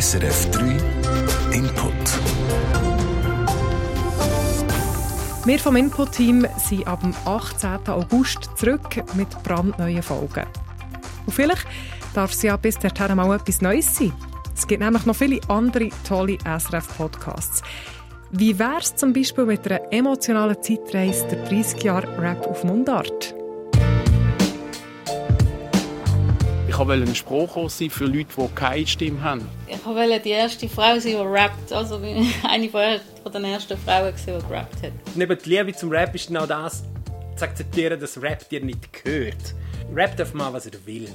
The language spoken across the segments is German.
SRF 3 Input. Wir vom Input-Team sind ab dem 18. August zurück mit brandneuen Folgen. Und vielleicht darf es ja bis dahin mal etwas Neues sein. Es gibt nämlich noch viele andere tolle SRF-Podcasts. Wie wäre es zum Beispiel mit einer emotionalen Zeitreise der 30 Jahre Rap auf Mundart? Ich wollte ein Spruch sein für Leute, die keine Stimme haben. Ich wollte die erste Frau sein, die rappt. Also eine von den ersten Frauen, die gerappt hat. Neben der Liebe zum Rap ist genau das, zu akzeptieren, dass Rap dir nicht gehört. Rap darf mal, was er will.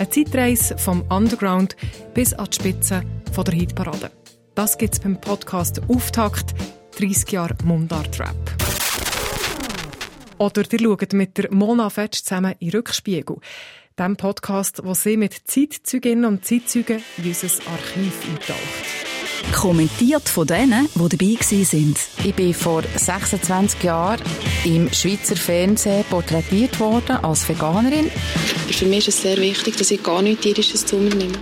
Eine Zeitreise vom Underground bis an die Spitze von der Hitparade. Das gibt es beim Podcast Auftakt 30 Jahre Mundart-Rap. Oder ihr schaut mit der Mona Fetsch zusammen in Rückspiegel dem Podcast, wo sie mit Zeitzeuginnen und Zeitzeugen in unser Archiv eintaucht. Kommentiert von denen, die dabei waren. Ich bin vor 26 Jahren im Schweizer Fernsehen porträtiert worden als Veganerin. Für mich ist es sehr wichtig, dass ich gar nichts tierisches zu mir nehme.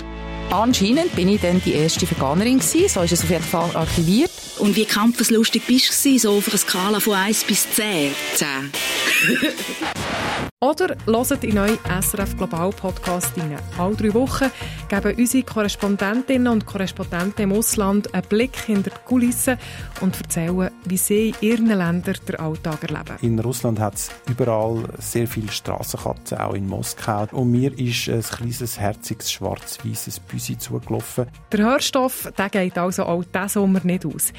Anscheinend bin ich dann die erste Veganerin gewesen, so ist es auf jeden Fall archiviert. Und wie kampfeslustig bist du so auf einer Skala von 1 bis 10? 10. Oder hört in neuen SRF Global Podcast rein. Alle drei Wochen geben unsere Korrespondentinnen und Korrespondenten im Ausland einen Blick hinter die Kulissen und erzählen, wie sie in ihren Ländern den Alltag erleben. In Russland hat es überall sehr viele Strassenkatzen, auch in Moskau. Und mir ist ein kleines, herziges, schwarz-weißes Büsi zugelaufen. Der Hörstoff der geht also auch diesen Sommer nicht aus.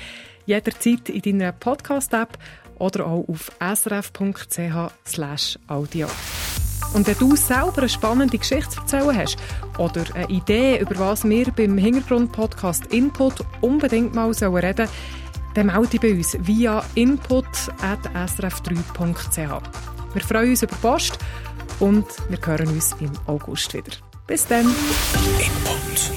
Jederzeit in deiner Podcast-App oder auch auf srf.ch/audio. Und wenn du selber eine spannende Geschichte zu erzählen hast oder eine Idee, über was wir beim Hintergrund-Podcast Input unbedingt mal reden sollen, dann melde dich bei uns via input.srf3.ch. Wir freuen uns über Post und wir hören uns im August wieder. Bis dann. Input.